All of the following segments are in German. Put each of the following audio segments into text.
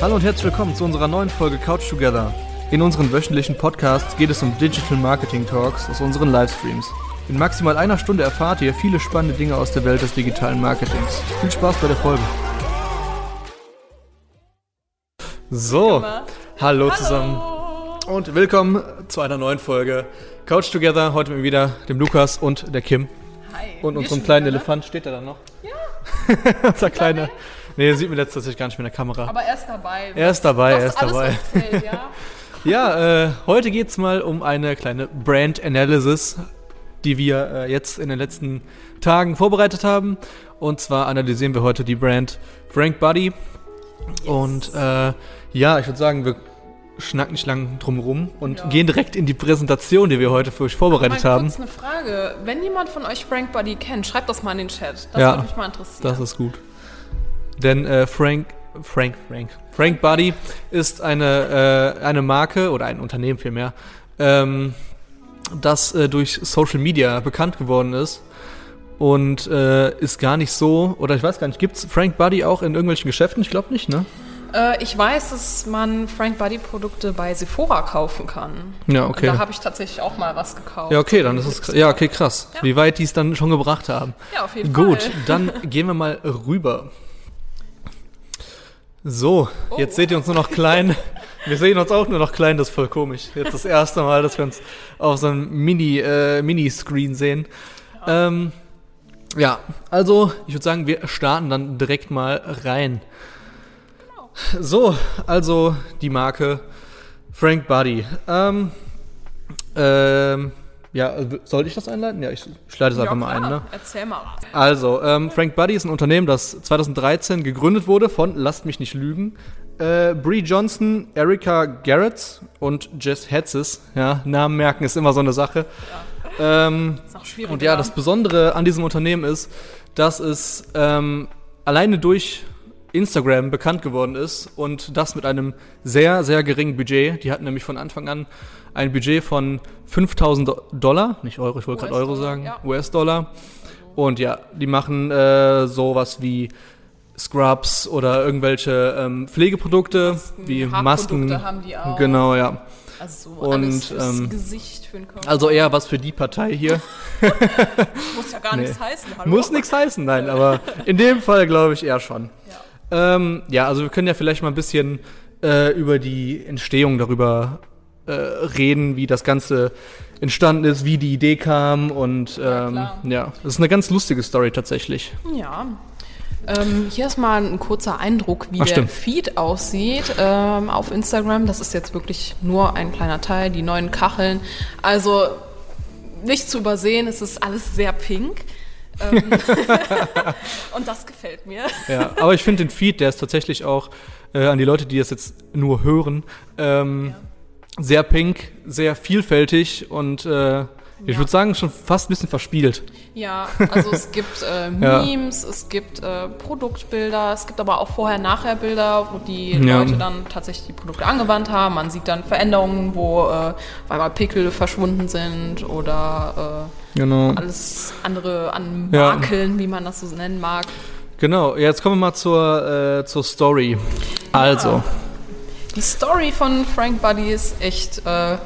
Hallo und herzlich willkommen zu unserer neuen Folge Couch Together. In unseren wöchentlichen Podcasts geht es um Digital Marketing Talks aus unseren Livestreams. In maximal einer Stunde erfahrt ihr viele spannende Dinge aus der Welt des digitalen Marketings. Viel Spaß bei der Folge. So, hallo zusammen und willkommen zu einer neuen Folge Couch Together. Heute mit wieder dem Lukas und der Kim. Hi. Und unserem kleinen wieder, ne? Elefant steht er da noch. Unser kleiner. Nee, sieht man jetzt tatsächlich gar nicht mehr in der Kamera. Aber er ist dabei. Er ist dabei, er ist dabei. was zählt, ja? Ja, äh, heute geht's mal um eine kleine Brand Analysis, die wir äh, jetzt in den letzten Tagen vorbereitet haben. Und zwar analysieren wir heute die Brand Frank Buddy. Und äh, ja, ich würde sagen, wir schnacken nicht lang drum rum und Ja. gehen direkt in die Präsentation, die wir heute für euch vorbereitet haben. kurz eine Frage. Wenn jemand von euch Frank Buddy kennt, schreibt das mal in den Chat. Das Ja, würde mich mal interessieren. Das ist gut. Denn äh, Frank, Frank, Frank, Frank Buddy ist eine, äh, eine Marke oder ein Unternehmen vielmehr, ähm, das äh, durch Social Media bekannt geworden ist und äh, ist gar nicht so, oder ich weiß gar nicht, gibt's Frank Buddy auch in irgendwelchen Geschäften? Ich glaube nicht, ne? Äh, ich weiß, dass man Frank Buddy Produkte bei Sephora kaufen kann. Ja, okay. Da habe ich tatsächlich auch mal was gekauft. Ja, okay, dann ist es, ja, okay, krass. Wie weit die es dann schon gebracht haben. Ja, auf jeden Gut, Fall. dann gehen wir mal rüber. So, jetzt seht ihr uns nur noch klein. Wir sehen uns auch nur noch klein, das ist voll komisch. Jetzt das erste Mal, dass wir uns auf so einem Mini, äh, Mini-Screen sehen. Ja. Ähm, ja, also ich würde sagen, wir starten dann direkt mal rein. So, also die Marke Frank Buddy. Ähm, ähm, ja, soll ich das einleiten? Ja, ich, ich leite es einfach Ja, mal ein, ne? Erzähl mal. Also, ähm, Frank Buddy ist ein Unternehmen, das 2013 gegründet wurde von, lasst mich nicht lügen, äh, Brie Johnson, Erika Garrett und Jess Hetzes. Ja, Namen merken ist immer so eine Sache. Ähm, Ist auch schwierig. und ja, das Besondere an diesem Unternehmen ist, dass es ähm, alleine durch Instagram bekannt geworden ist und das mit einem sehr, sehr geringen Budget. Die hatten nämlich von Anfang an ein Budget von 5000 Dollar, nicht Euro, ich wollte gerade Euro sagen, ja. US-Dollar. Und ja, die machen äh, sowas wie Scrubs oder irgendwelche ähm, Pflegeprodukte, wie Haarprodukte Masken. haben die auch. Genau, ja. Also so Und, fürs ähm, Gesicht, für den Körper. Also eher was für die Partei hier. Muss ja gar nichts heißen. Hallo? Muss nichts heißen, nein, aber in dem Fall glaube ich eher schon. Ja. Ähm, ja, also wir können ja vielleicht mal ein bisschen äh, über die Entstehung darüber äh, reden, wie das Ganze entstanden ist, wie die Idee kam und ähm, klar. ja, das ist eine ganz lustige Story tatsächlich. Ja. Ähm, hier ist mal ein kurzer Eindruck, wie Ach, der stimmt. Feed aussieht ähm, auf Instagram. Das ist jetzt wirklich nur ein kleiner Teil, die neuen Kacheln. Also nicht zu übersehen, es ist alles sehr pink. Ähm, Und das gefällt mir. Ja, aber ich finde den Feed, der ist tatsächlich auch äh, an die Leute, die das jetzt nur hören, ähm, sehr pink, sehr vielfältig und äh, ich Ja. würde sagen schon fast ein bisschen verspielt. Ja, also es gibt äh, Ja. Memes, es gibt äh, Produktbilder, es gibt aber auch Vorher-Nachher-Bilder, wo die Ja. Leute dann tatsächlich die Produkte angewandt haben. Man sieht dann Veränderungen, wo äh, einmal Pickel verschwunden sind oder Genau. alles andere an Ja. Makeln, wie man das so nennen mag. Genau, jetzt kommen wir mal zur, äh, zur Story. Also, Die Story von Frank Buddy ist echt äh,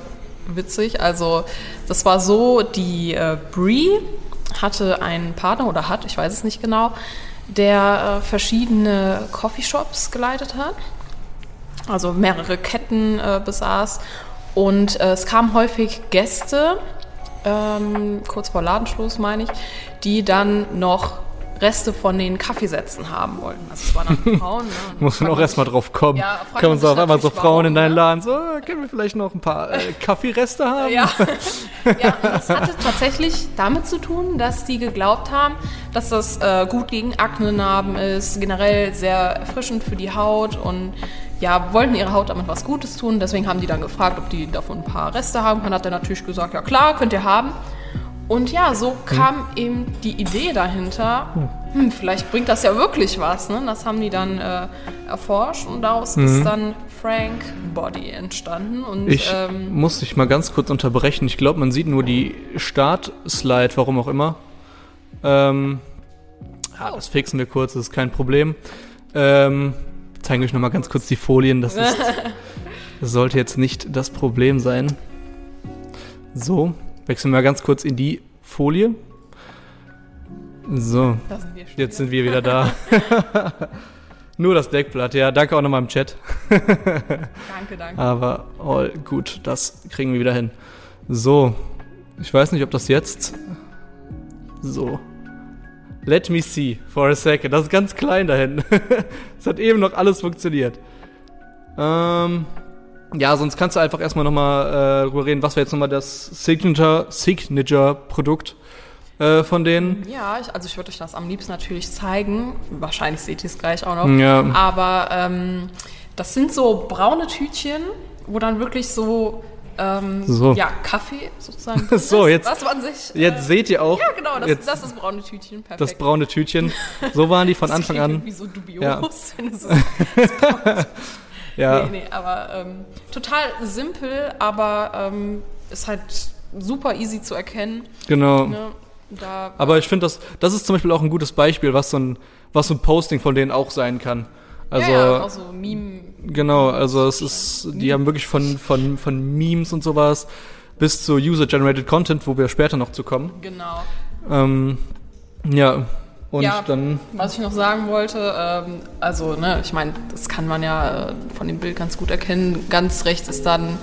witzig. Also, das war so, die äh, Brie hatte einen Partner oder hat, ich weiß es nicht genau, der äh, verschiedene Coffeeshops geleitet hat. Also mehrere Ketten äh, besaß. Und äh, es kamen häufig Gäste, ähm, kurz vor Ladenschluss meine ich, die dann noch Reste von den Kaffeesätzen haben wollten. Also es waren dann Frauen. Ne? Muss man auch erstmal drauf kommen. Ja, Kommen so auf einmal so Frauen in warum, deinen ne? Laden, so, äh, können wir vielleicht noch ein paar äh, Kaffeereste haben? Ja. ja, das hatte tatsächlich damit zu tun, dass die geglaubt haben, dass das äh, gut gegen Aknenarben ist, generell sehr erfrischend für die Haut und ja, wollten ihrer Haut damit was Gutes tun. Deswegen haben die dann gefragt, ob die davon ein paar Reste haben können. Hat er natürlich gesagt, ja klar, könnt ihr haben. Und ja, so kam eben die Idee dahinter, hm, vielleicht bringt das ja wirklich was. Ne? Das haben die dann äh, erforscht und daraus ist dann Frank Body entstanden. Und, Ich ähm, muss dich mal ganz kurz unterbrechen. Ich glaube, man sieht nur die Start-Slide, warum auch immer. Ähm, Ja, das fixen wir kurz, das ist kein Problem. Ähm, zeigen euch nochmal ganz kurz die Folien. Das, ist, das sollte jetzt nicht das Problem sein. So, wechseln wir ganz kurz in die Folie. So, sind jetzt sind wir wieder da. Nur das Deckblatt, ja. Danke auch nochmal im Chat. Danke, danke. Aber all gut, das kriegen wir wieder hin. So, ich weiß nicht, ob das jetzt. So. Let me see for a second. Das ist ganz klein da hinten. Es hat eben noch alles funktioniert. Ähm, ja, sonst kannst du einfach erstmal nochmal äh, darüber reden, was wäre jetzt nochmal das Signature, Signature-Produkt äh, von denen. Ja, ich, also ich würde euch das am liebsten natürlich zeigen. Wahrscheinlich seht ihr es gleich auch noch. Ja. Aber ähm, das sind so braune Tütchen, wo dann wirklich so, ähm, So. ja, Kaffee sozusagen. So, jetzt- Was man sich. Jetzt seht ihr auch ja, genau, das, jetzt das ist das braune Tütchen. Perfekt. das braune Tütchen. So waren die von Das Anfang an. irgendwie so dubios. Ja. so Ja. Nee, nee, aber ähm, total simpel, aber ähm, ist halt super easy zu erkennen. Genau. Ne? Da, Aber ich finde, das, das ist zum Beispiel auch ein gutes Beispiel, was so ein, was so ein Posting von denen auch sein kann. Also, ja, ja, auch so Meme. genau, also es ist, die haben wirklich von, von, von Memes und sowas bis zu User-Generated Content, wo wir später noch zu kommen. Genau. Ähm, ja, und Ja. dann, Was ich noch sagen wollte, ähm, also, ne, ich meine, das kann man ja äh, von dem Bild ganz gut erkennen. Ganz rechts ist dann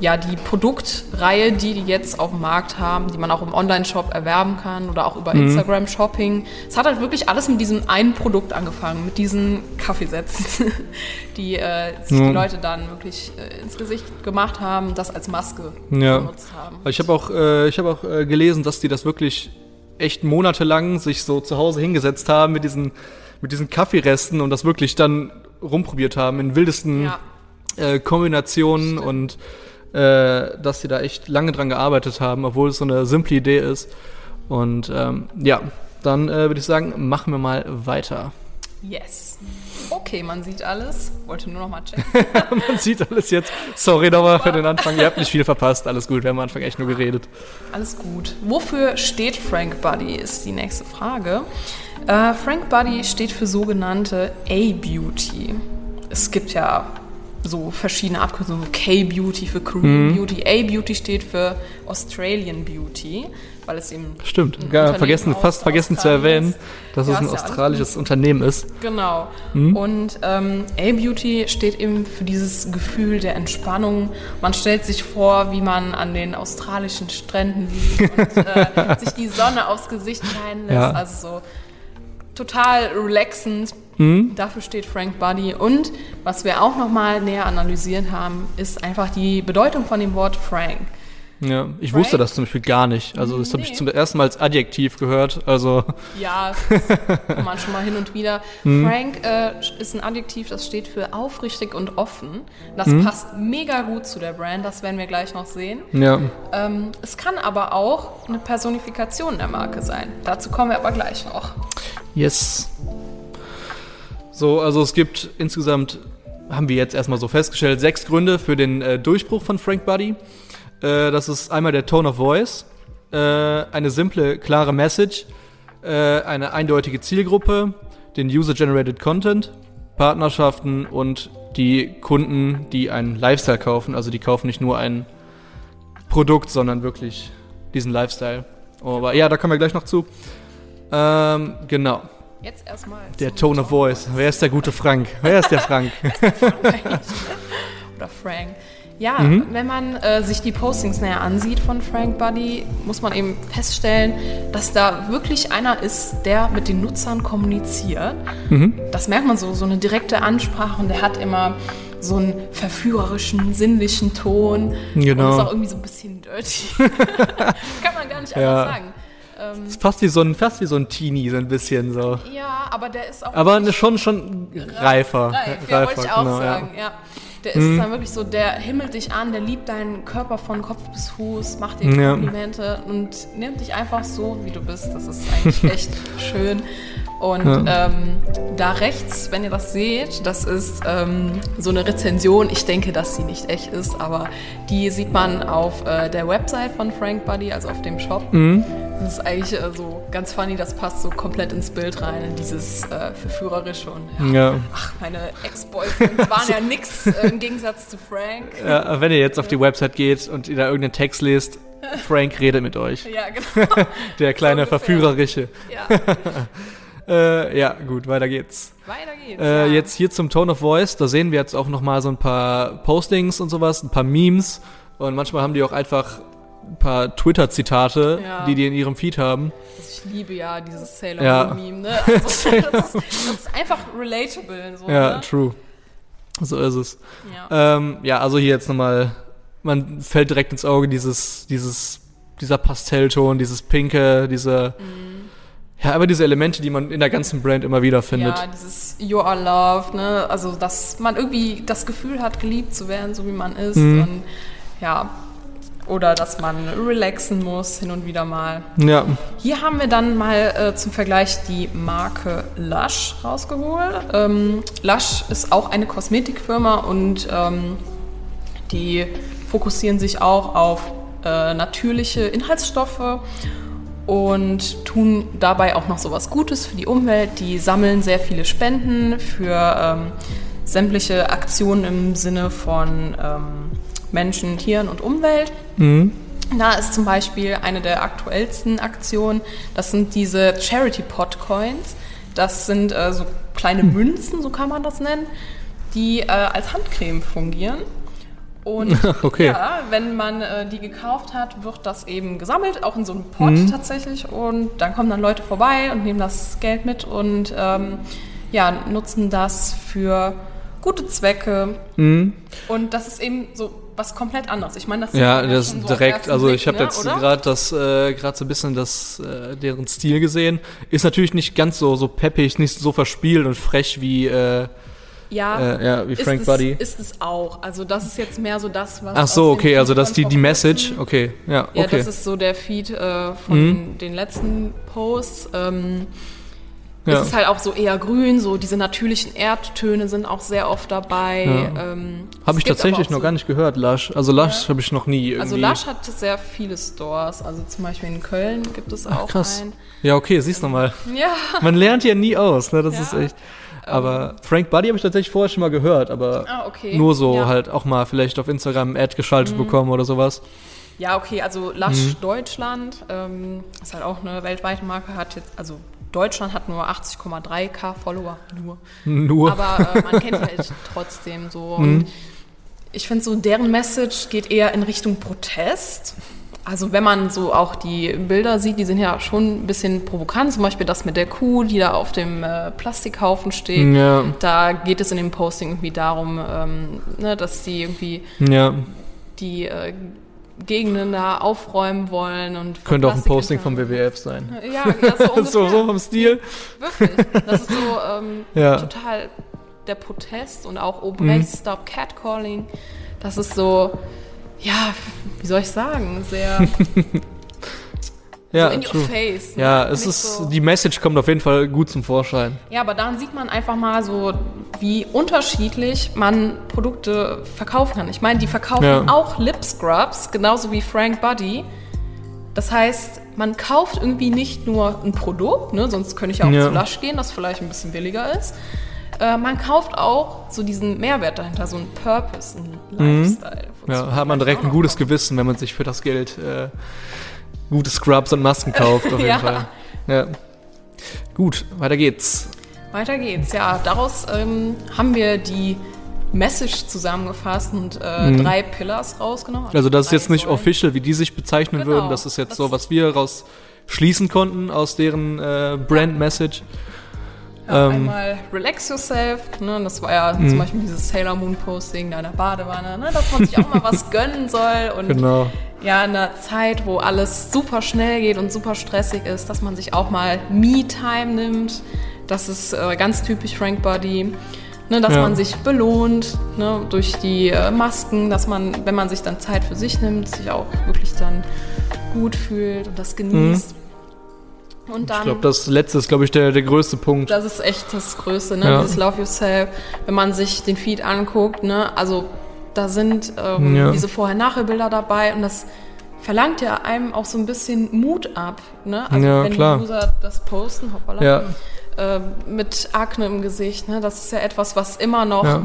ja die Produktreihe, die die jetzt auf dem Markt haben, die man auch im Online-Shop erwerben kann oder auch über Mhm. Instagram-Shopping. Es hat halt wirklich alles mit diesem einen Produkt angefangen, mit diesen Kaffeesätzen, die äh, sich Ja. die Leute dann wirklich äh, ins Gesicht gemacht haben, das als Maske Ja. benutzt haben. ich habe auch, äh, ich habe auch äh, gelesen, dass die das wirklich echt monatelang sich so zu Hause hingesetzt haben mit diesen, mit diesen Kaffeeresten und das wirklich dann rumprobiert haben in wildesten Ja. äh, Kombinationen und äh, dass sie da echt lange dran gearbeitet haben, obwohl es so eine simple Idee ist. Und ähm, ja, dann äh, würde ich sagen, machen wir mal weiter. Yes. Okay, man sieht alles. Wollte nur noch mal checken. Man sieht alles jetzt. Sorry nochmal für den Anfang. Ihr habt nicht viel verpasst. Alles gut. Wir haben am Anfang echt nur geredet. Alles gut. Wofür steht Frank Buddy, ist die nächste Frage. Äh, Frank Buddy steht für sogenannte A-Beauty. Es gibt ja so verschiedene Abkürzungen, K-Beauty für Korean Beauty. A-Beauty steht für Australian Beauty, weil es eben Stimmt. Unternehmen vergessen, fast vergessen zu Australien erwähnen, ist. dass Ja, es ein ist ja australisches Unternehmen ist. Genau. Und ähm, A-Beauty steht eben für dieses Gefühl der Entspannung. Man stellt sich vor, wie man an den australischen Stränden liegt und äh, sich die Sonne aufs Gesicht scheinen lässt. Ja. Also so total relaxend. Dafür steht Frank Buddy. Und was wir auch nochmal näher analysiert haben, ist einfach die Bedeutung von dem Wort Frank. Ja, ich Frank? wusste das zum Beispiel gar nicht. Also das habe ich Nee. zum ersten Mal als Adjektiv gehört. Also Ja, das kann man schon mal hin und wieder. Frank äh, ist ein Adjektiv, das steht für aufrichtig und offen. Das passt mega gut zu der Brand, das werden wir gleich noch sehen. ja, Ähm, es kann aber auch eine Personifikation der Marke sein. Dazu kommen wir aber gleich noch. yes. So, also es gibt insgesamt, haben wir jetzt erstmal so festgestellt, sechs Gründe für den äh, Durchbruch von Frank Buddy. Äh, das ist einmal der Tone of Voice, äh, eine simple, klare Message, äh, eine eindeutige Zielgruppe, den User-Generated Content, Partnerschaften und die Kunden, die einen Lifestyle kaufen. Also die kaufen nicht nur ein Produkt, sondern wirklich diesen Lifestyle. Aber ja, da kommen wir gleich noch zu. Ähm, genau. Jetzt erstmal. Der Tone of Voice. Wer ist der gute Frank? Wer ist der Frank? oder Frank. Ja, Mhm. wenn man äh, sich die Postings näher ansieht von Frank Buddy, muss man eben feststellen, dass da wirklich einer ist, der mit den Nutzern kommuniziert. Mhm. Das merkt man so, so eine direkte Ansprache und der hat immer so einen verführerischen, sinnlichen Ton Genau. und ist auch irgendwie so ein bisschen dirty. Kann man gar nicht Ja. anders sagen. Ähm, Ist fast wie so ein, fast wie so ein Teenie, so ein bisschen so. ja, aber der ist auch Aber schon, schon reifer. Reif, ja, wollte ich auch genau, sagen, ja. Der ist dann wirklich so, der himmelt dich an, der liebt deinen Körper von Kopf bis Fuß, macht dir Ja. Komplimente und nimmt dich einfach so, wie du bist. Das ist eigentlich echt schön. Und ähm, da rechts, wenn ihr das seht, das ist ähm, so eine Rezension. Ich denke, dass sie nicht echt ist, aber die sieht man auf äh, der Website von Frank Buddy, also auf dem Shop. Das ist eigentlich äh, so ganz funny, das passt so komplett ins Bild rein, in dieses äh, Verführerische und ja, Ja. ach, meine Ex-Boyfriends waren ja nix äh, im Gegensatz zu Frank. ja. Wenn ihr jetzt auf die Website geht und ihr da irgendeinen Text lest, Frank redet mit euch. Ja, genau. Der kleine ungefähr. Verführerische. Ja, Äh, ja, gut, weiter geht's. weiter geht's. Äh, ja. Jetzt hier zum Tone of Voice, da sehen wir jetzt auch nochmal so ein paar Postings und sowas, ein paar Memes und manchmal haben die auch einfach ein paar Twitter-Zitate, Ja. die die in ihrem Feed haben. Ich liebe ja dieses Sailor Ja. Moon Meme, ne? Also, das, ist, das ist einfach relatable. So, Ja, ne? true. So ist es. ja. Ähm, ja, also hier jetzt nochmal, man fällt direkt ins Auge dieses, dieses, dieser Pastellton, dieses Pinke, diese, ja, aber diese Elemente, die man in der ganzen Brand immer wieder findet. Ja, dieses You are loved, ne? Also, dass man irgendwie das Gefühl hat, geliebt zu werden, so wie man ist. Mhm. Und ja, oder dass man relaxen muss, hin und wieder mal. Ja, Hier haben wir dann mal äh, zum Vergleich die Marke Lush rausgeholt. Ähm, Lush ist auch eine Kosmetikfirma und ähm, die fokussieren sich auch auf äh, natürliche Inhaltsstoffe und tun dabei auch noch sowas Gutes für die Umwelt. Die sammeln sehr viele Spenden für ähm, sämtliche Aktionen im Sinne von ähm, Menschen, Tieren und Umwelt. Da ist zum Beispiel eine der aktuellsten Aktionen, das sind diese Charity Pot Coins. Das sind äh, so kleine Münzen, so kann man das nennen, die äh, als Handcreme fungieren. Und Okay. ja, wenn man äh, die gekauft hat, wird das eben gesammelt, auch in so einem Pot tatsächlich. Und dann kommen dann Leute vorbei und nehmen das Geld mit und ähm, ja, nutzen das für gute Zwecke. Und das ist eben so was komplett anderes. Ich meine, das Ja, das so direkt, also Blick, ich habe ne, jetzt gerade das, äh, gerade so ein bisschen das, äh, deren Stil gesehen. Ist natürlich nicht ganz so, so peppig, nicht so verspielt und frech wie, äh, Ja, Äh, ja, wie ist Frank es, Buddy. Ist es auch. Also das ist jetzt mehr so das, was. ach so, okay, also das ist die, die Message, okay, ja, Ja, okay. Mhm. das ist so der Feed äh, von den letzten Posts. Ähm, Ja. Es ist halt auch so eher grün, so diese natürlichen Erdtöne sind auch sehr oft dabei. Ja. Ähm, Habe es ich tatsächlich noch so- gar nicht gehört, Lush. Also Lush habe ich noch nie irgendwie. Also Lush hat sehr viele Stores. Also zum Beispiel in Köln gibt es auch krass. einen. Ja, okay, siehst du mal. Ja, Man lernt ja nie aus, ne? Das Ja. ist echt. Aber Frank Buddy habe ich tatsächlich vorher schon mal gehört, aber ah, okay. nur so ja. Mhm. halt auch mal vielleicht auf Instagram Ad geschaltet bekommen oder sowas. Ja, okay, also Lush Mhm. Deutschland ähm, ist halt auch eine weltweite Marke, hat jetzt, also Deutschland hat nur 80,3k Follower, nur. Nur. Aber äh, man kennt halt trotzdem so. Mhm. Und ich finde so, deren Message geht eher in Richtung Protest. Also wenn man so auch die Bilder sieht, die sind ja schon ein bisschen provokant. Zum Beispiel das mit der Kuh, die da auf dem äh, Plastikhaufen steht. Ja. Da geht es in dem Posting irgendwie darum, ähm, ne, dass die irgendwie ja, die äh, Gegenden da aufräumen wollen und könnte auch ein Posting vom. WWF sein. Ja, ja so so, so vom Stil. Wirklich. Das ist so ähm, Ja. total der Protest und auch Mhm. oben rechts Stop Catcalling. Das ist so, ja, wie soll ich sagen, sehr Ja, so in your true. face. ne? Ja, es Nicht ist, so, die Message kommt auf jeden Fall gut zum Vorschein. ja, aber daran sieht man einfach mal so, wie unterschiedlich man Produkte verkaufen kann. Ich meine, die verkaufen Ja. auch Lip Scrubs, genauso wie Frank Buddy. Das heißt, man kauft irgendwie nicht nur ein Produkt, ne, sonst könnte ich auch Ja. zu Lush gehen, das vielleicht ein bisschen billiger ist. Äh, man kauft auch so diesen Mehrwert dahinter, so einen Purpose, einen Lifestyle. wozu Mhm. Ja, hat man direkt ein gutes. Gewissen, wenn man sich für das Geld äh, gute Scrubs und Masken kauft, auf jeden Ja. Fall. Ja. Gut, weiter geht's. Weiter geht's, ja. Daraus ähm, haben wir die Message zusammengefasst und äh, drei Pillars rausgenommen. Mhm. Also das ist jetzt nicht Säulen. official, wie die sich bezeichnen Genau. würden. Das ist jetzt Das- so, was wir raus schließen konnten aus deren äh, Brand-Message. Ja, Ähm, einmal Relax Yourself, ne, das war ja Mhm. zum Beispiel dieses Sailor Moon Posting da in der Badewanne, ne, dass man sich auch mal was gönnen soll und Genau. ja, in einer Zeit, wo alles super schnell geht und super stressig ist, dass man sich auch mal Me-Time nimmt. Das ist äh, ganz typisch Frank Body. Ne, dass Ja. man sich belohnt ne, durch die äh, Masken, dass man, wenn man sich dann Zeit für sich nimmt, sich auch wirklich dann gut fühlt und das genießt. Und dann Ich glaube, das letzte ist, glaube ich, der, der größte Punkt. das ist echt das Größte, ne? Ja. Dieses Love Yourself. Wenn man sich den Feed anguckt, ne? Also da sind ähm, Ja. diese Vorher-Nachher-Bilder dabei und das verlangt ja einem auch so ein bisschen Mut ab. Ne? Also Ja, wenn klar. die User das posten, hoppala, Ja. äh, mit Akne im Gesicht, ne? das ist ja etwas, was immer noch Ja.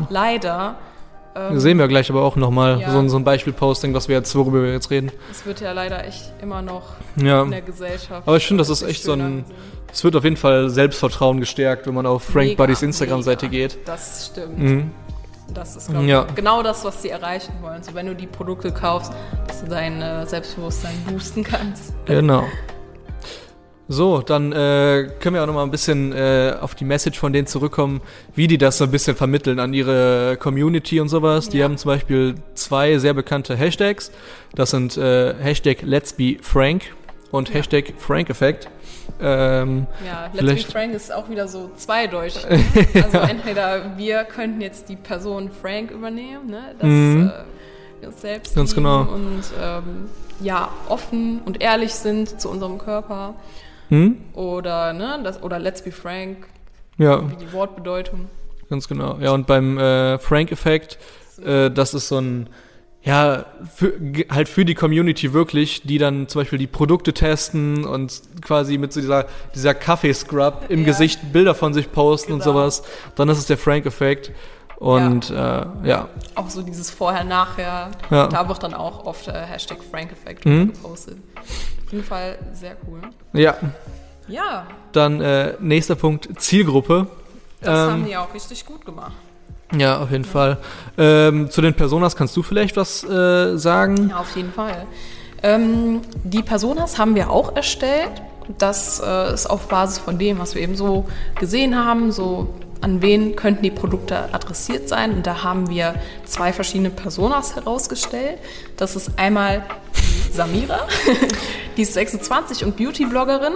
Leider, Sehen wir gleich aber auch nochmal Ja. so, ein- so ein Beispiel-Posting, was wir jetzt, worüber wir jetzt reden. es wird ja leider echt immer noch Ja. in der Gesellschaft. Aber ich finde, das ist echt so ein. Es wird auf jeden Fall Selbstvertrauen gestärkt, wenn man auf Frank Mega, Buddys Instagram-Seite geht. Das stimmt. Mhm. Das ist, glaube ich, Ja. genau das, was sie erreichen wollen. So, wenn du die Produkte kaufst, dass du dein äh, Selbstbewusstsein boosten kannst. Genau. So, dann äh, können wir auch noch mal ein bisschen äh, auf die Message von denen zurückkommen, wie die das so ein bisschen vermitteln an ihre Community und sowas. Die Ja. haben zum Beispiel zwei sehr bekannte Hashtags. Das sind äh, Hashtag Let's Be Frank und Ja. Hashtag Frank Effect. Ähm, Ja, Let's Vielleicht- Be Frank ist auch wieder so zweideutig. Ne? Also entweder wir könnten jetzt die Person Frank übernehmen, ne? dass Mhm. äh, wir uns selbst Ganz genau. und ähm, ja, offen und ehrlich sind zu unserem Körper. Hm? Oder, ne, das, oder Let's Be Frank, Ja, wie die Wortbedeutung. ganz genau. Ja, und beim äh, Frank-Effekt, äh, das ist so ein, ja, für, halt für die Community wirklich, die dann zum Beispiel die Produkte testen und quasi mit so dieser, dieser Kaffeescrub im Ja. Gesicht Bilder von sich posten und Genau. sowas. Dann ist es der Frank-Effekt. Und ja. Äh, ja, Auch so dieses Vorher-Nachher. Ja. Da wird dann auch oft äh, Hashtag Frank-Effekt Mhm. gepostet. Auf jeden Fall sehr cool. ja. Ja, Dann äh, nächster Punkt, Zielgruppe. das Ähm, haben die auch richtig gut gemacht. Ja, auf jeden Fall. Ähm, zu den Personas kannst du vielleicht was äh, sagen? Ja, auf jeden Fall. Ähm, die Personas haben wir auch erstellt. Das äh, ist auf Basis von dem, was wir eben so gesehen haben, so an wen könnten die Produkte adressiert sein. Und da haben wir zwei verschiedene Personas herausgestellt. Das ist einmal Samira, die ist 26 und Beauty-Bloggerin.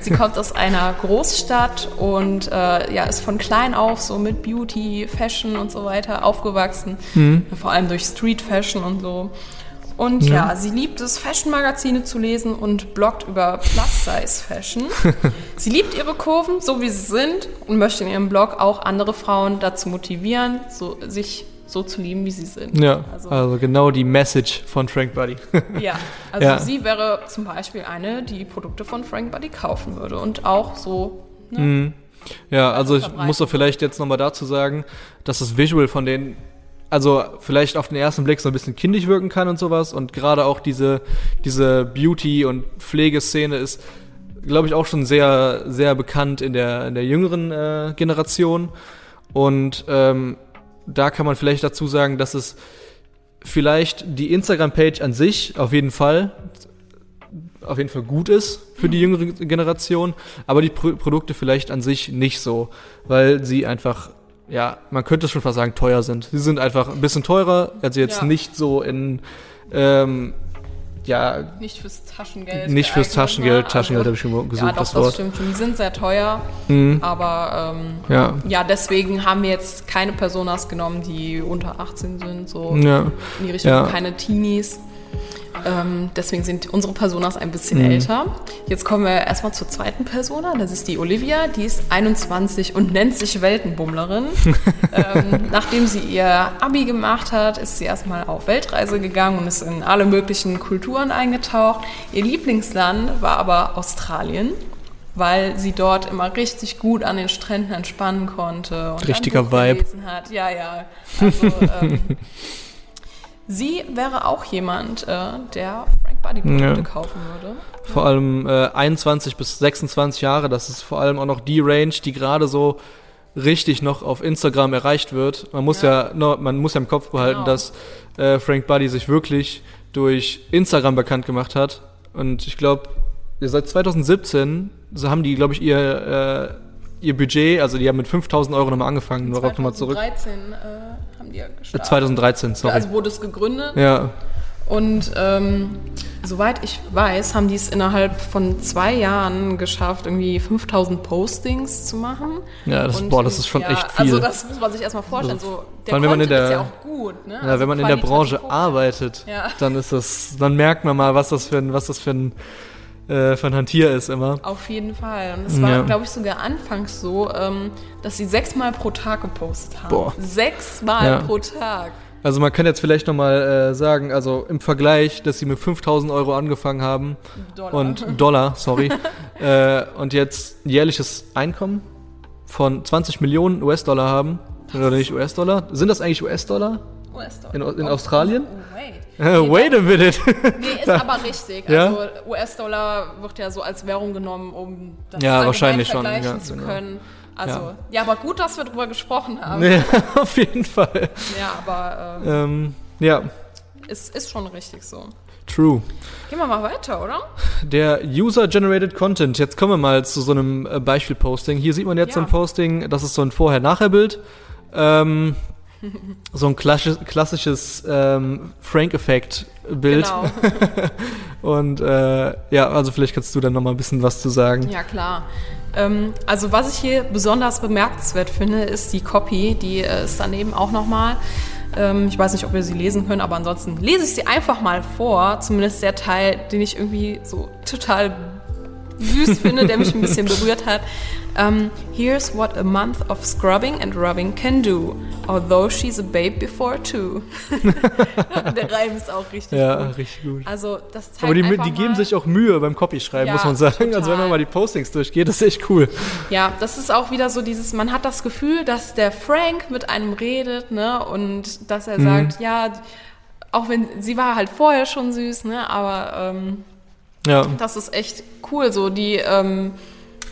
Sie kommt aus einer Großstadt und äh, ja, ist von klein auf so mit Beauty, Fashion und so weiter aufgewachsen. Vor allem durch Street Fashion und so. Und ja, sie liebt es, Fashion-Magazine zu lesen und bloggt über Plus-Size-Fashion. sie liebt ihre Kurven, so wie sie sind, und möchte in ihrem Blog auch andere Frauen dazu motivieren, so, sich so zu lieben, wie sie sind. Ja, Also, also genau die Message von Frank Buddy. ja, also Ja. sie wäre zum Beispiel eine, die Produkte von Frank Buddy kaufen würde und auch so. Ne? Ja, also ich muss doch vielleicht jetzt nochmal dazu sagen, dass das Visual von denen, also vielleicht auf den ersten Blick so ein bisschen kindisch wirken kann und sowas. Und gerade auch diese, diese Beauty- und Pflegeszene ist, glaube ich, auch schon sehr, sehr bekannt in der, in der jüngeren äh, Generation. Und ähm, da kann man vielleicht dazu sagen, dass es vielleicht die Instagram-Page an sich auf jeden Fall auf jeden Fall gut ist für die jüngere Generation, aber die Pro Produkte vielleicht an sich nicht so, weil sie einfach, ja, man könnte schon fast sagen, teuer sind. Sie sind einfach ein bisschen teurer, also jetzt Ja. nicht so in, ähm, ja, Nicht fürs Taschengeld. nicht fürs Taschengeld, ne? Taschengeld Also- habe ich schon gesucht, ja, doch, das das Wort. stimmt schon. Die sind sehr teuer, Mhm. aber ähm, Ja, ja, deswegen haben wir jetzt keine Personas genommen, die unter 18 sind, so ja, in die Richtung, Ja. keine Teenies. Ähm, deswegen sind unsere Personas ein bisschen Mhm. älter. Jetzt kommen wir erstmal zur zweiten Persona. Das ist die Olivia. Die ist 21 und nennt sich Weltenbummlerin. ähm, nachdem sie ihr Abi gemacht hat, ist sie erstmal auf Weltreise gegangen und ist in alle möglichen Kulturen eingetaucht. Ihr Lieblingsland war aber Australien. Weil sie dort immer richtig gut an den Stränden entspannen konnte. Und Richtiger Vibe. Hat. Ja, ja. Also, ähm, Sie wäre auch jemand, äh, der Frank Buddy Produkte Ja. kaufen würde. vor allem äh, 21 bis 26 Jahre, das ist vor allem auch noch die Range, die gerade so richtig noch auf Instagram erreicht wird. Man muss ja, Ja. noch, man muss ja im Kopf behalten, Genau. dass äh, Frank Buddy sich wirklich durch Instagram bekannt gemacht hat. Und ich glaube, seit 2017 so haben die, glaube ich, ihr, äh, ihr Budget, also die haben mit 5000 Euro nochmal angefangen, nur nochmal zurück. 2013 äh, haben die ja gestartet. 2013, sorry. Also wurde es gegründet. ja, Und ähm, soweit ich weiß, haben die es innerhalb von zwei Jahren geschafft, irgendwie 5000 Postings zu machen. Ja, das- Und, boah, das ist schon ja, echt viel. Also das muss man sich erstmal vorstellen. So, der allem, wenn man in der- ist ja auch gut. Ne? Ja, Also wenn man in der Branche arbeitet, Ja. dann ist das, dann merkt man mal, was das für ein, was das für ein, äh, ein Hantier ist immer. Auf jeden Fall. Und es war, Ja. glaube ich, sogar anfangs so, ähm, dass sie sechsmal pro Tag gepostet haben. Boah. Sechsmal Ja. pro Tag. Also man kann jetzt vielleicht nochmal äh, sagen, also im Vergleich, dass sie mit 5000 Euro angefangen haben Dollar. und Dollar, sorry, äh, und jetzt ein jährliches Einkommen von 20 Millionen US-Dollar haben, oder nicht US-Dollar? Sind das eigentlich US-Dollar? US-Dollar. In- in Australien? Oh, wait. Äh, wait a minute. Nee, ist aber richtig. Ja? Also US-Dollar wird ja so als Währung genommen, um das Ja, wahrscheinlich schon, vergleichen ja, zu genau. können. Also, Ja. ja. aber gut, dass wir drüber gesprochen haben. ja, auf jeden Fall. Ja, aber ähm, Ähm, ja, es ist schon richtig so. true. Gehen wir mal weiter, oder? Der User-Generated Content. Jetzt kommen wir mal zu so einem äh, Beispiel-Posting. Hier sieht man jetzt Ja. ein Posting, das ist so ein Vorher-Nachher-Bild. Ähm, so ein klassisches, klassisches ähm, Frank-Effekt-Bild. Genau. Und äh, ja, also vielleicht kannst du dann noch mal ein bisschen was zu sagen. Ja, klar. Ähm, also was ich hier besonders bemerkenswert finde, ist die Copy. Die äh, ist daneben auch nochmal. Ähm, ich weiß nicht, ob wir sie lesen können, aber ansonsten lese ich sie einfach mal vor. Zumindest der Teil, den ich irgendwie so total süß finde, der mich ein bisschen berührt hat. Um, Here's what a month of scrubbing and rubbing can do. Although she's a babe before too. der Reim ist auch richtig Ja, gut. richtig gut. Also das zeigt Aber die, die geben sich auch Mühe beim Copy-Schreiben, Ja, muss man sagen. Also wenn total. man mal die Postings durchgeht, das ist echt cool. Ja, das ist auch wieder so dieses, man hat das Gefühl, dass der Frank mit einem redet, ne, und dass er sagt, ja, auch wenn, sie war halt vorher schon süß, ne, aber ähm, Ja, das ist echt cool, so, die ähm,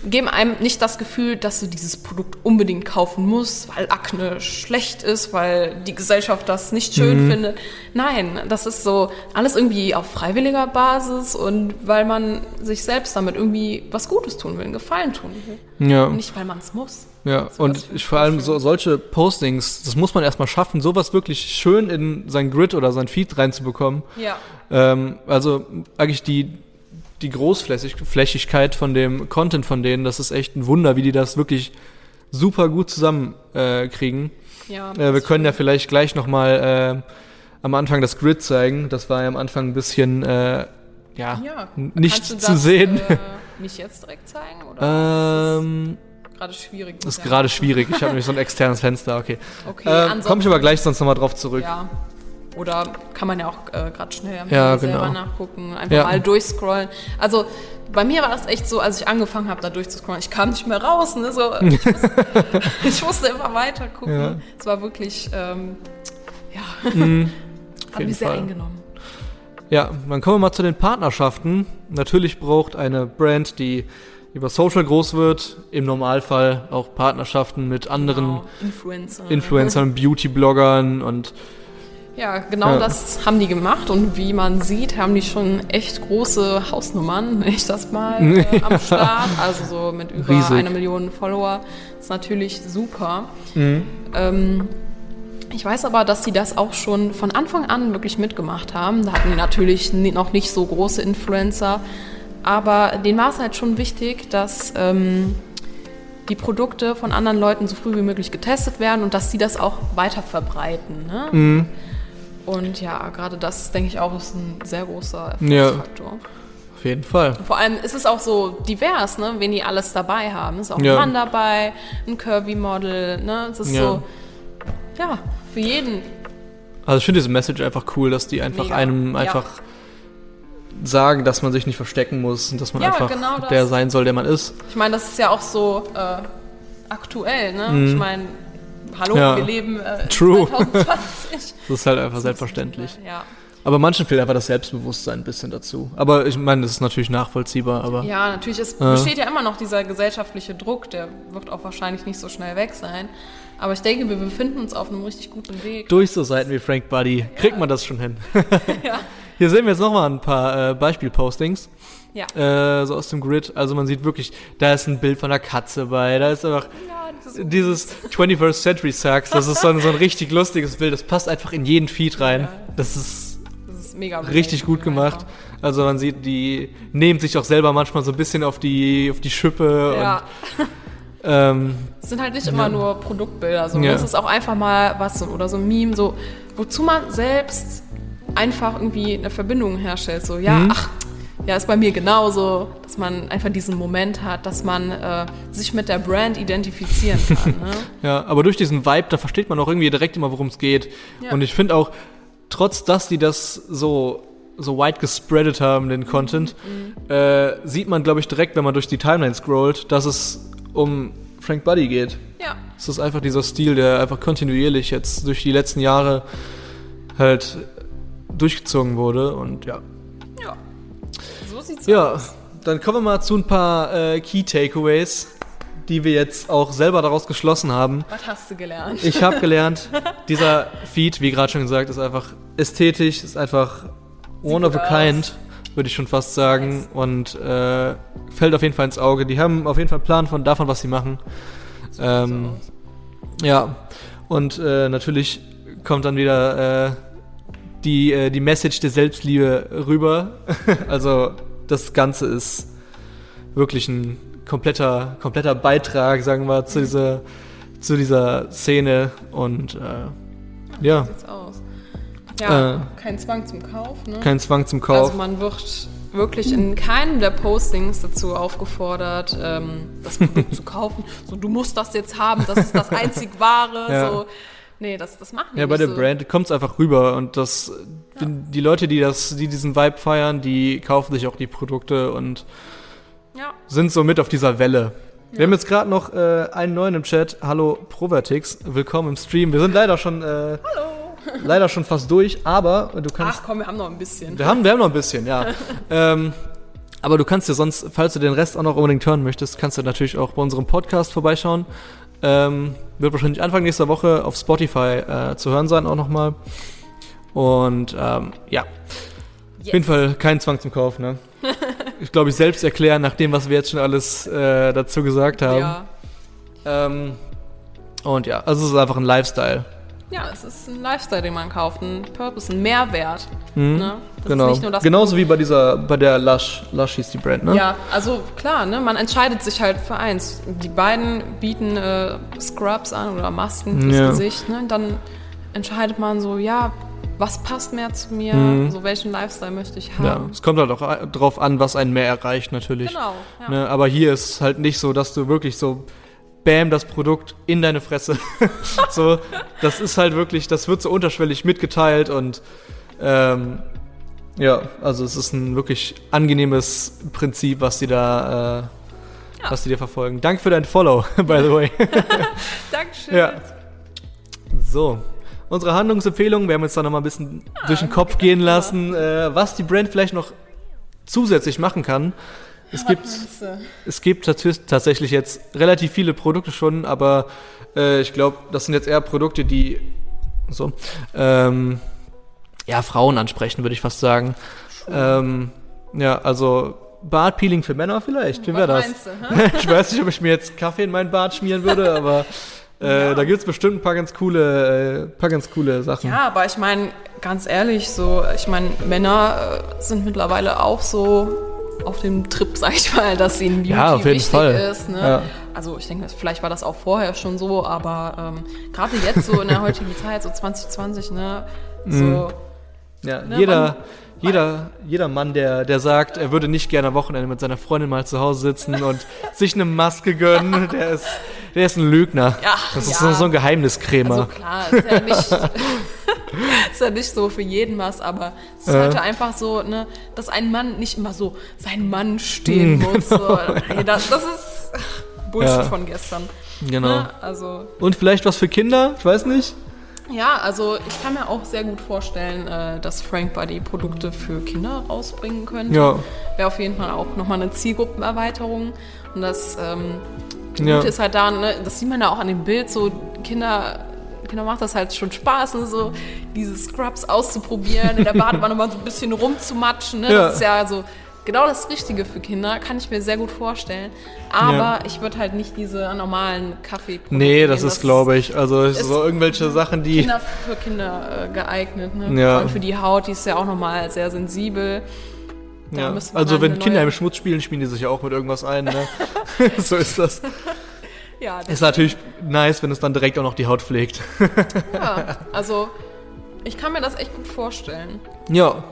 geben einem nicht das Gefühl, dass du dieses Produkt unbedingt kaufen musst, weil Akne schlecht ist, weil die Gesellschaft das nicht schön findet. Nein, das ist so alles irgendwie auf freiwilliger Basis und weil man sich selbst damit irgendwie was Gutes tun will, einen Gefallen tun will. ja. Nicht, weil man es muss. Ja, und finde ich, vor allem so, solche Postings, das muss man erstmal schaffen, sowas wirklich schön in sein Grid oder sein Feed reinzubekommen. Ja. Ähm, also eigentlich die, die Großflächigkeit von dem Content von denen, das ist echt ein Wunder, wie die das wirklich super gut zusammen äh, kriegen. ja Äh, wir können ja vielleicht gleich nochmal äh, am Anfang das Grid zeigen. Das war ja am Anfang ein bisschen äh, ja, ja. nicht zu das, sehen. Äh, nicht jetzt direkt zeigen? Oder ähm, ist gerade schwierig? ist gerade schwierig. Ich habe nämlich so ein externes Fenster, okay. Okay, Äh, Komme ich aber gleich sonst nochmal drauf zurück. Ja. Oder kann man ja auch äh, gerade schnell Ja, genau. selber nachgucken, einfach Ja. mal durchscrollen. Also bei mir war das echt so, als ich angefangen habe, da durchzuscrollen, ich kam nicht mehr raus. Ne? So, ich, musste, ich musste immer weiter gucken. Ja. Es war wirklich, ähm, ja, hat jeden mich sehr Fall. eingenommen. Ja, dann kommen wir mal zu den Partnerschaften. Natürlich braucht eine Brand, die über Social groß wird, im Normalfall auch Partnerschaften mit anderen Genau, Influencer. Influencern, Beauty-Bloggern und Ja, genau Ja. das haben die gemacht und wie man sieht, haben die schon echt große Hausnummern, wenn ich das mal äh, am Start. Also so mit über Riesig. eine Million Follower. ist natürlich super. Mhm. Ähm, ich weiß aber, dass die das auch schon von Anfang an wirklich mitgemacht haben. Da hatten die natürlich noch nicht so große Influencer, aber denen war es halt schon wichtig, dass ähm, die Produkte von anderen Leuten so früh wie möglich getestet werden und dass sie das auch weiter verbreiten. Ne? Mhm. Und ja, gerade das, denke ich auch, ist ein sehr großer Erfolgsfaktor. auf jeden Fall. Vor allem ist es auch so divers, ne? wen die alles dabei haben. Es ist auch Ja. ein Mann dabei, ein Curvy-Model. Ne? Es ist Ja. so, ja, für jeden. Also ich finde diese Message einfach cool, dass die einfach Mega. einem Ja. einfach sagen, dass man sich nicht verstecken muss und dass man Ja, einfach genau der sein soll, der man ist. Ich meine, das ist ja auch so äh, aktuell. Ne? Ich meine, hallo. Ja. wir leben äh, True. 2020. Das ist halt einfach selbstverständlich. Ja. Aber manchen fehlt einfach das Selbstbewusstsein ein bisschen dazu. Aber ich meine, das ist natürlich nachvollziehbar, aber ja, natürlich, es besteht ja immer noch dieser gesellschaftliche Druck, der wird auch wahrscheinlich nicht so schnell weg sein. Aber ich denke, wir befinden uns auf einem richtig guten Weg. durch so Seiten wie Frank Buddy kriegt man das schon hin. Ja. Hier sehen wir jetzt nochmal ein paar äh, Beispielpostings. Ja. Äh, so aus dem Grid. Also man sieht wirklich, da ist ein Bild von einer Katze bei, da ist einfach Ja, ist dieses 21st Century Sucks, das ist so ein, so ein richtig lustiges Bild, das passt einfach in jeden Feed rein. Das ist Das ist mega richtig gut gemacht. Also man sieht, die nehmen sich auch selber manchmal so ein bisschen auf die, auf die Schippe Ja, und ähm, es sind halt nicht immer nur Produktbilder. So. Ja. Das ist auch einfach mal was so, oder so ein Meme, so, wozu man selbst einfach irgendwie eine Verbindung herstellt. So, ja, Mhm. ach, ja, ist bei mir genauso. Das dass man einfach diesen Moment hat, dass man äh, sich mit der Brand identifizieren kann. Ne? Ja, aber durch diesen Vibe, da versteht man auch irgendwie direkt immer, worum es geht. Ja. Und ich finde auch, trotz dass die das so so wide gespreadet haben, den Content, äh, sieht man, glaube ich, direkt, wenn man durch die Timeline scrollt, dass es um Frank Buddy geht. Ja, Es ist einfach dieser Stil, der einfach kontinuierlich jetzt durch die letzten Jahre halt durchgezogen wurde und ja. So sieht's Ja, aus. dann kommen wir mal zu ein paar äh, Key Takeaways, die wir jetzt auch selber daraus geschlossen haben. Was hast du gelernt? Ich habe gelernt, dieser Feed, wie gerade schon gesagt, ist einfach ästhetisch, ist einfach one of a kind, würde ich schon fast sagen. Nice. Und äh, fällt auf jeden Fall ins Auge. Die haben auf jeden Fall einen Plan von davon, was sie machen. Ähm, ja, und äh, natürlich kommt dann wieder äh, die, äh, die Message der Selbstliebe rüber. also das Ganze ist wirklich ein kompletter, kompletter Beitrag, sagen wir, zu dieser, zu dieser Szene. Und äh, ja, sieht's aus. Ja, Äh. kein Zwang zum Kauf, ne? kein Zwang zum Kauf. Also man wird wirklich in keinem der Postings dazu aufgefordert, ähm, das Produkt zu kaufen. So, du musst das jetzt haben, das ist das einzig wahre. Ja. So, nee, das, das machen die Ja, bei der so. Brand kommt es einfach rüber und das, die Leute, die das, die diesen Vibe feiern, die kaufen sich auch die Produkte und Ja, sind so mit auf dieser Welle. Wir haben jetzt gerade noch äh, einen neuen im Chat. Hallo Provertix, willkommen im Stream. Wir sind leider schon, äh, leider schon fast durch, aber du kannst. ach komm, wir haben noch ein bisschen. Wir haben, wir haben noch ein bisschen, ja. ähm, aber du kannst dir sonst, falls du den Rest auch noch unbedingt hören möchtest, kannst du natürlich auch bei unserem Podcast vorbeischauen. Ähm, wird wahrscheinlich Anfang nächster Woche auf Spotify äh, zu hören sein auch nochmal. Und ähm, ja, auf jeden Fall kein Zwang zum Kauf, ne? ich glaube, ich selbst erklären, nach dem, was wir jetzt schon alles äh, dazu gesagt haben. Ja. Ähm, und ja, also es ist einfach ein Lifestyle. Ja, es ist ein Lifestyle, den man kauft, ein Purpose, ein Mehrwert. Ne? Das genau. Genauso wie bei dieser, bei der Lush. Lush hieß die Brand, ne? Ja, also klar, ne, man entscheidet sich halt für eins. Die beiden bieten äh, Scrubs an oder Masken fürs Ja. Gesicht. Ne? Dann entscheidet man so, ja, was passt mehr zu mir? So welchen Lifestyle möchte ich Mhm. Ja, haben? es kommt halt auch drauf an, was einen mehr erreicht, natürlich. Genau. Ja. Ne, aber hier ist es halt nicht so, dass du wirklich so bam das Produkt in deine Fresse. so, das ist halt wirklich, das wird so unterschwellig mitgeteilt und ähm, ja, also es ist ein wirklich angenehmes Prinzip, was die da, äh, Ja. was die dir verfolgen. Danke für dein Follow, by the way. Dankeschön. ja. So. Unsere Handlungsempfehlung, wir haben jetzt da nochmal ein bisschen durch den Kopf gehen lassen, äh, was die Brand vielleicht noch zusätzlich machen kann. Es gibt, es gibt tats- tatsächlich jetzt relativ viele Produkte schon, aber äh, ich glaube, das sind jetzt eher Produkte, die so ähm, ja Frauen ansprechen, würde ich fast sagen. Ähm, ja, also Bartpeeling für Männer vielleicht. Wie wäre das? du? ich weiß nicht, ob ich mir jetzt Kaffee in meinen Bart schmieren würde, aber äh, Ja. da gibt es bestimmt ein paar ganz coole, äh, paar ganz coole Sachen. Ja, aber ich meine, ganz ehrlich, so, ich meine, Männer äh, sind mittlerweile auch so auf dem Trip, sag ich mal, dass ihnen Beauty Ja, auf jeden wichtig Fall. ist. Ne? Ja. Also ich denke, vielleicht war das auch vorher schon so, aber ähm, gerade jetzt so in der heutigen Zeit, so 2020, ne, so, Ja, Ne, jeder, man- jeder, jeder Mann, der, der sagt, er würde nicht gerne am Wochenende mit seiner Freundin mal zu Hause sitzen und sich eine Maske gönnen, der ist, der ist ein Lügner. Ja, das ist ja. so, so ein Geheimniskrämer. also klar, ist ja nicht, ist ja nicht so für jeden was, aber es ist Äh. halt einfach so, ne, dass ein Mann nicht immer so sein Mann stehen Mm, muss. So. Nee, das, das ist Bullshit Ja. von gestern. genau. Ne? Also Und vielleicht was für Kinder? Ich weiß nicht. Ja, also ich kann mir auch sehr gut vorstellen, äh, dass Frank Buddy Produkte für Kinder rausbringen könnte. Ja. Wäre auf jeden Fall auch nochmal eine Zielgruppenerweiterung. Und das ähm, Ja. Gute ist halt da, ne, das sieht man ja auch an dem Bild, so Kinder, Kinder macht das halt schon Spaß, ne, so diese Scrubs auszuprobieren, in der Badewanne mal so ein bisschen rumzumatschen. Ne? Ja. Das ist ja so genau das Richtige für Kinder, kann ich mir sehr gut vorstellen. Aber Ja. ich würde halt nicht diese normalen Kaffee Nee, das ist, glaube ich, also ist so irgendwelche Sachen, die. Kinder für Kinder äh, geeignet. Ne? Ja. Allem für die Haut, die ist ja auch nochmal sehr sensibel. Ja. Also wenn Kinder im Schmutz spielen, spielen die sich ja auch mit irgendwas ein. Ne? so ist das. Ja, das, Ist natürlich nice, wenn es dann direkt auch noch die Haut pflegt. ja, also ich kann mir das echt gut vorstellen. Ja.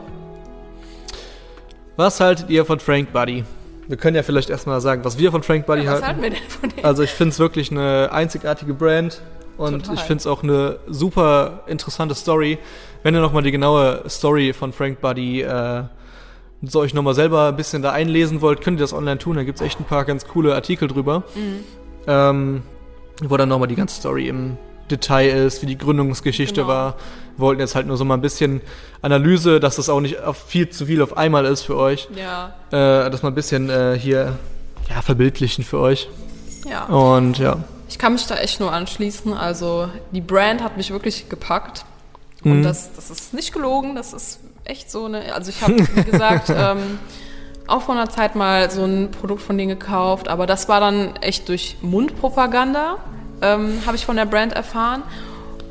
Was haltet ihr von Frank Buddy? wir können ja vielleicht erstmal sagen, was wir von Frank Buddy Was halten. halten wir denn von denen? Also ich finde es wirklich eine einzigartige Brand und Total. ich finde es auch eine super interessante Story. Wenn ihr nochmal die genaue Story von Frank Buddy äh, so euch nochmal selber ein bisschen da einlesen wollt, könnt ihr das online tun. Da gibt es echt ein paar ganz coole Artikel drüber, Mhm. Ähm, wo dann nochmal die ganze Story im Detail ist, wie die Gründungsgeschichte Genau. war. Wir wollten jetzt halt nur so mal ein bisschen Analyse, dass das auch nicht auf viel zu viel auf einmal ist für euch. ja, Äh, das mal ein bisschen äh, hier ja, verbildlichen für euch. ja. Und ja. Ich kann mich da echt nur anschließen. Also die Brand hat mich wirklich gepackt. Mhm. Und das, das ist nicht gelogen, das ist echt so eine. Also ich habe, wie gesagt, ähm, auch vor einer Zeit mal so ein Produkt von denen gekauft, aber das war dann echt durch Mundpropaganda, ähm, habe ich von der Brand erfahren.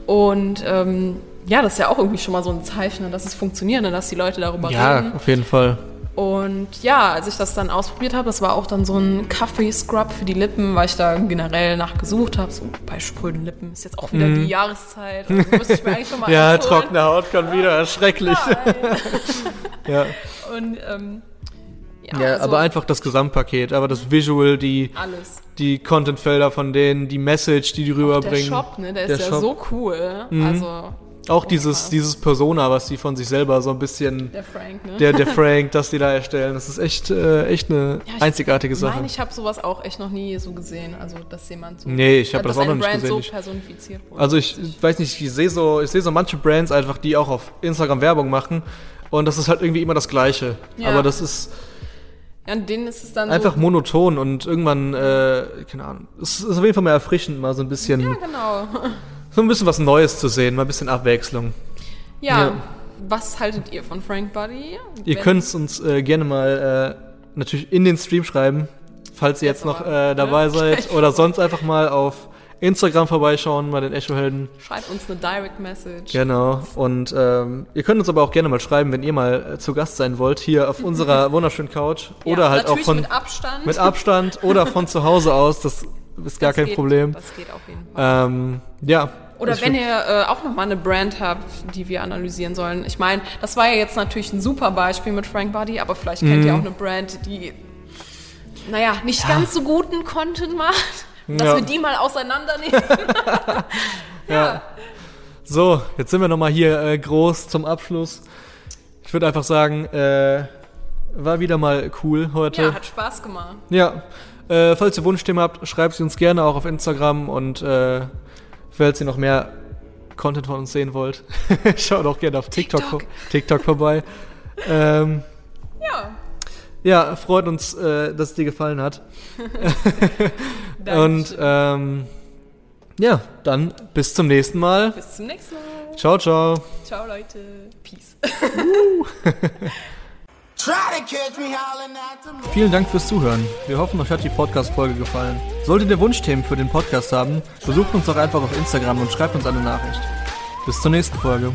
Und ähm, ja, das ist ja auch irgendwie schon mal so ein Zeichen, dass es funktioniert, dass die Leute darüber Ja, reden. auf jeden Fall. Und ja, als ich das dann ausprobiert habe, das war auch dann so ein Kaffee-Scrub für die Lippen, weil ich da generell nachgesucht habe, so bei spröden Lippen. Ist jetzt auch wieder die Jahreszeit. Also müsste ich mir eigentlich schon mal. Ja, trockene Haut kommt wieder, schrecklich. Ja, Und ähm, ja, ja also aber einfach das Gesamtpaket, aber das Visual, die, alles. die Content-Felder von denen, die Message, die die Der rüberbringen. Shop, ne, der, Der ist ja Shop. so cool. Mhm. Also Auch dieses, dieses Persona, was die von sich selber so ein bisschen, der Frank, ne? der, der Frank, das die da erstellen, das ist echt, äh, echt eine Ja, ich einzigartige Ich Sache. meine, ich habe sowas auch echt noch nie so gesehen. Also, dass jemand so. Nee, ich hab dass das auch noch nicht Brand gesehen. so Ich- personifiziert wurde. Also ich weiß nicht, ich sehe so, ich sehe so manche Brands einfach, die auch auf Instagram Werbung machen und das ist halt irgendwie immer das Gleiche. Ja. Aber das ist Ja, und denen ist es dann einfach so. monoton und irgendwann, äh, keine Ahnung, es ist auf jeden Fall mal erfrischend, mal so ein bisschen, Ja, genau. so ein bisschen was Neues zu sehen, mal ein bisschen Abwechslung. Ja. Ja. Was haltet ihr von Frank Buddy? Ihr könnt es uns äh, gerne mal äh, natürlich in den Stream schreiben, falls ihr jetzt, Jetzt noch äh, dabei seid. Oder sonst einfach mal auf Instagram vorbeischauen, bei den Echo-Helden. Schreibt uns eine Direct Message. Genau. Und ähm, ihr könnt uns aber auch gerne mal schreiben, wenn ihr mal äh, zu Gast sein wollt, hier auf unserer wunderschönen Couch. Ja, Oder halt auch von mit Abstand. mit Abstand oder von zu Hause aus. Das ist gar Das kein geht, Problem. Das geht auf jeden Fall. Ähm, ja. Oder wenn ihr äh, auch nochmal eine Brand habt, die wir analysieren sollen. Ich meine, das war ja jetzt natürlich ein super Beispiel mit Frank Buddy, aber vielleicht kennt Mhm. ihr auch eine Brand, die, naja, nicht ganz so guten Content macht. Dass Ja. wir die mal auseinandernehmen. Ja. So, jetzt sind wir nochmal hier äh, groß zum Abschluss. Ich würde einfach sagen, äh, war wieder mal cool heute. ja, hat Spaß gemacht. Ja. Äh, falls ihr Wunschthemen habt, schreibt sie uns gerne auch auf Instagram und äh, falls ihr noch mehr Content von uns sehen wollt, schaut auch gerne auf TikTok, TikTok. TikTok vorbei. Ähm, Ja. ja, freut uns, äh, dass es dir gefallen hat. Und ähm, ja, dann bis zum nächsten Mal. Bis zum nächsten Mal. Ciao, ciao. Ciao, Leute. Peace. Try to catch me howling at the moon. Vielen Dank fürs Zuhören. Wir hoffen, euch hat die Podcast-Folge gefallen. Solltet ihr Wunschthemen für den Podcast haben, besucht uns doch einfach auf Instagram und schreibt uns eine Nachricht. Bis zur nächsten Folge.